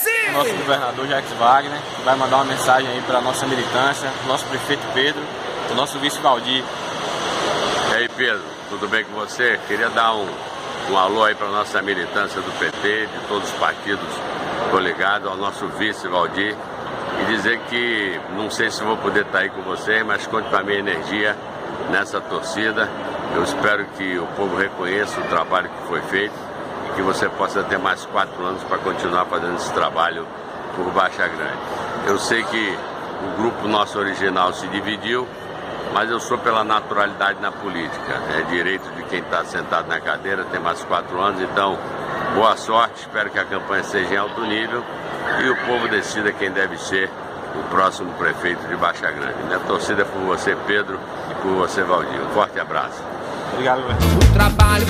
Brasil! Nosso governador Jacques Wagner, que vai mandar uma mensagem aí para a nossa militância, nosso prefeito Pedro, o nosso vice Valdir. E aí, Pedro, tudo bem com você? Queria dar um, um alô aí para nossa militância do PT, de todos os partidos coligados, ao nosso vice Valdir, e dizer que não sei se vou poder estar aí com vocês, mas conte com a minha energia nessa torcida. Eu espero que o povo reconheça o trabalho que foi feito que você possa ter mais quatro anos para continuar fazendo esse trabalho por Baixa Grande. Eu sei que o grupo nosso original se dividiu, mas eu sou pela naturalidade na política. É direito de quem está sentado na cadeira, tem mais quatro anos, então boa sorte, espero que a campanha seja em alto nível e o povo decida quem deve ser o próximo prefeito de Baixa Grande. Minha torcida é por você, Pedro, e por você, Valdir. Um forte abraço. Obrigado, O trabalho